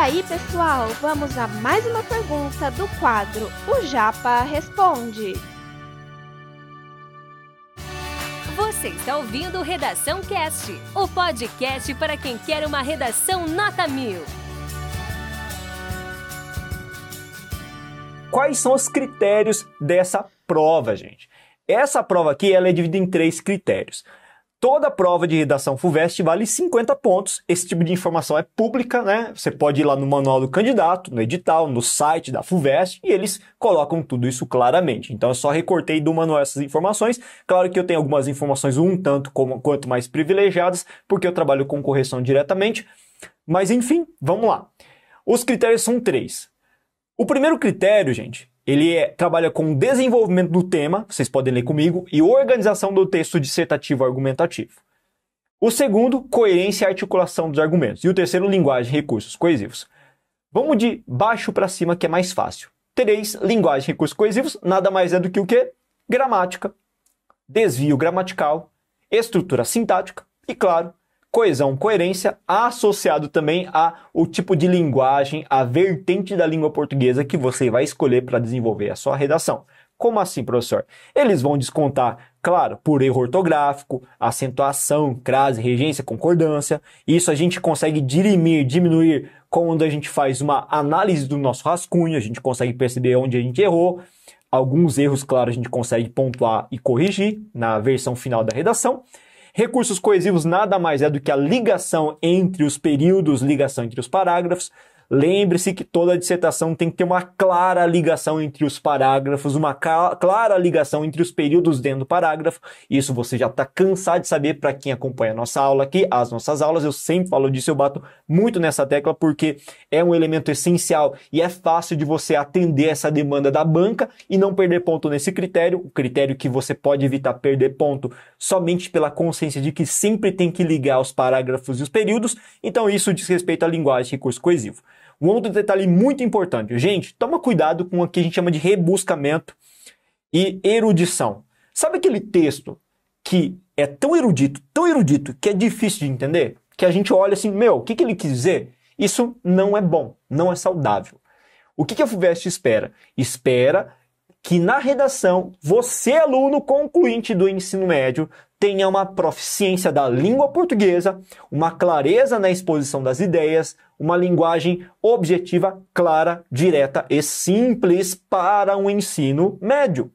aí, pessoal, vamos a mais uma pergunta do quadro O Japa Responde. Você está ouvindo Redação Cast, o podcast para quem quer uma redação nota mil. Quais são os critérios dessa prova, gente? Essa prova aqui ela é dividida em três critérios. Toda prova de redação FUVEST vale 50 pontos. Esse tipo de informação é pública, né? Você pode ir lá no manual do candidato, no edital, no site da FUVEST e eles colocam tudo isso claramente. Então eu só recortei do manual essas informações. Claro que eu tenho algumas informações um tanto como, quanto mais privilegiadas, porque eu trabalho com correção diretamente. Mas enfim, vamos lá. Os critérios são três. O primeiro critério, gente, ele é, trabalha com desenvolvimento do tema, vocês podem ler comigo, e organização do texto dissertativo argumentativo. O segundo, coerência e articulação dos argumentos. E o terceiro, linguagem e recursos coesivos. Vamos de baixo para cima, que é mais fácil. Três, linguagem e recursos coesivos, nada mais é do que o quê? Gramática, desvio gramatical, estrutura sintática e, claro, coesão, coerência, associado também a o tipo de linguagem, a vertente da língua portuguesa que você vai escolher para desenvolver a sua redação. Como assim, professor? Eles vão descontar, claro, por erro ortográfico, acentuação, crase, regência, concordância. Isso a gente consegue dirimir, diminuir quando a gente faz uma análise do nosso rascunho, a gente consegue perceber onde a gente errou. Alguns erros, claro, a gente consegue pontuar e corrigir na versão final da redação. Recursos coesivos nada mais é do que a ligação entre os períodos, ligação entre os parágrafos. Lembre-se que toda dissertação tem que ter uma clara ligação entre os parágrafos, uma clara ligação entre os períodos dentro do parágrafo. Isso você já está cansado de saber para quem acompanha a nossa aula aqui, as nossas aulas. Eu sempre falo disso, eu bato muito nessa tecla porque é um elemento essencial e é fácil de você atender essa demanda da banca e não perder ponto nesse critério. O critério que você pode evitar perder ponto somente pela consciência de que sempre tem que ligar os parágrafos e os períodos. Então isso diz respeito à linguagem recurso coesivo. Um outro detalhe muito importante, gente, toma cuidado com o que a gente chama de rebuscamento e erudição. Sabe aquele texto que é tão erudito, tão erudito, que é difícil de entender? Que a gente olha assim, meu, o que, que ele quis dizer? Isso não é bom, não é saudável. O que, que a FUVEST espera? Espera que na redação, você, aluno concluinte do ensino médio, tenha uma proficiência da língua portuguesa, uma clareza na exposição das ideias, uma linguagem objetiva, clara, direta e simples para um ensino médio.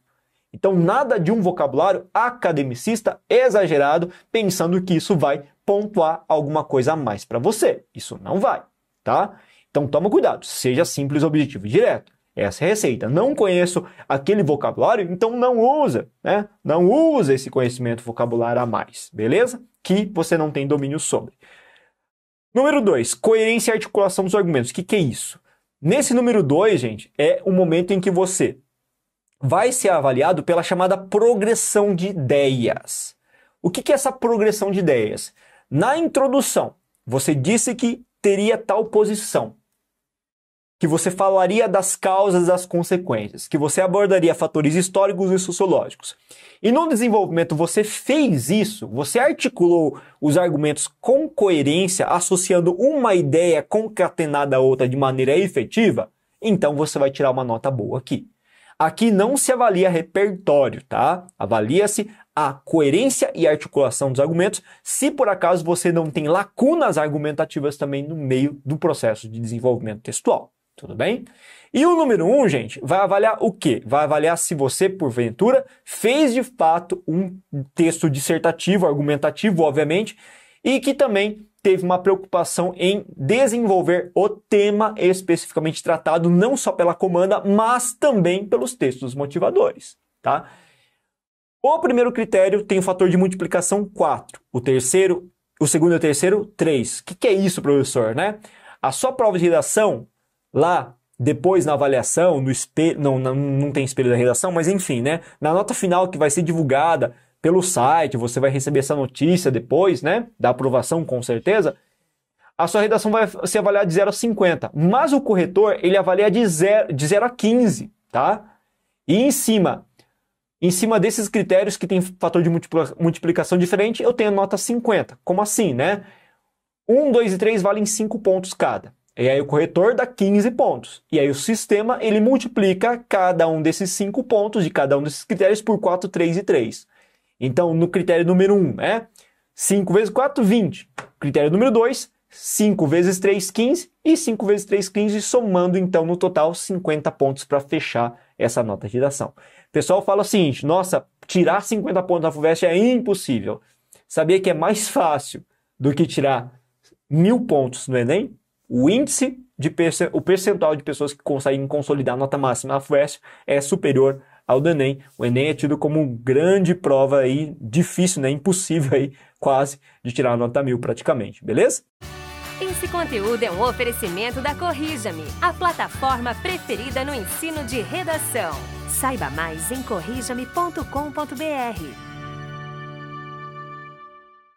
Então, nada de um vocabulário academicista exagerado, pensando que isso vai pontuar alguma coisa a mais para você. Isso não vai, tá? Então, toma cuidado, seja simples, objetivo e direto. Essa é a receita. Não conheço aquele vocabulário, então não usa, né? Não usa esse conhecimento vocabulário a mais, beleza? Que você não tem domínio sobre. Número 2, coerência e articulação dos argumentos. O que, que é isso? Nesse número 2, gente, é o momento em que você vai ser avaliado pela chamada progressão de ideias. O que, que é essa progressão de ideias? Na introdução, você disse que teria tal posição que você falaria das causas e das consequências, que você abordaria fatores históricos e sociológicos. E no desenvolvimento você fez isso, você articulou os argumentos com coerência, associando uma ideia concatenada a outra de maneira efetiva, então você vai tirar uma nota boa aqui. Aqui não se avalia repertório, tá? Avalia-se a coerência e articulação dos argumentos, se por acaso você não tem lacunas argumentativas também no meio do processo de desenvolvimento textual. Tudo bem? E o número 1, um, gente, vai avaliar o quê? Vai avaliar se você, porventura, fez de fato um texto dissertativo, argumentativo, obviamente, e que também teve uma preocupação em desenvolver o tema especificamente tratado, não só pela comanda, mas também pelos textos motivadores, tá? O primeiro critério tem o fator de multiplicação 4. O terceiro, o segundo e o terceiro, 3. O que, que é isso, professor, né? A sua prova de redação lá depois na avaliação, no espelho, não, não, não tem espelho da redação, mas enfim, né? Na nota final que vai ser divulgada pelo site, você vai receber essa notícia depois, né? Da aprovação, com certeza. A sua redação vai ser avaliada de 0 a 50, mas o corretor, ele avalia de 0, de 0 a 15, tá? E em cima, em cima desses critérios que tem fator de multiplicação diferente, eu tenho nota 50. Como assim, né? 1, 2 e 3 valem 5 pontos cada. E aí o corretor dá 15 pontos. E aí o sistema ele multiplica cada um desses 5 pontos de cada um desses critérios por 4, 3 e 3. Então, no critério número 1 é 5 vezes 4, 20. Critério número 2, 5 vezes 3, 15. E 5 vezes 3, 15, somando então no total 50 pontos para fechar essa nota de redação. O pessoal fala o seguinte: nossa, tirar 50 pontos na FUVEST é impossível. Sabia que é mais fácil do que tirar mil pontos no Enem? O índice de o percentual de pessoas que conseguem consolidar a nota máxima na FUVEST é superior ao do Enem. O Enem é tido como grande prova aí, difícil, né? Impossível aí, quase, de tirar nota mil praticamente, beleza? Esse conteúdo é um oferecimento da Corrija-me, a plataforma preferida no ensino de redação. Saiba mais em corrijame.com.br.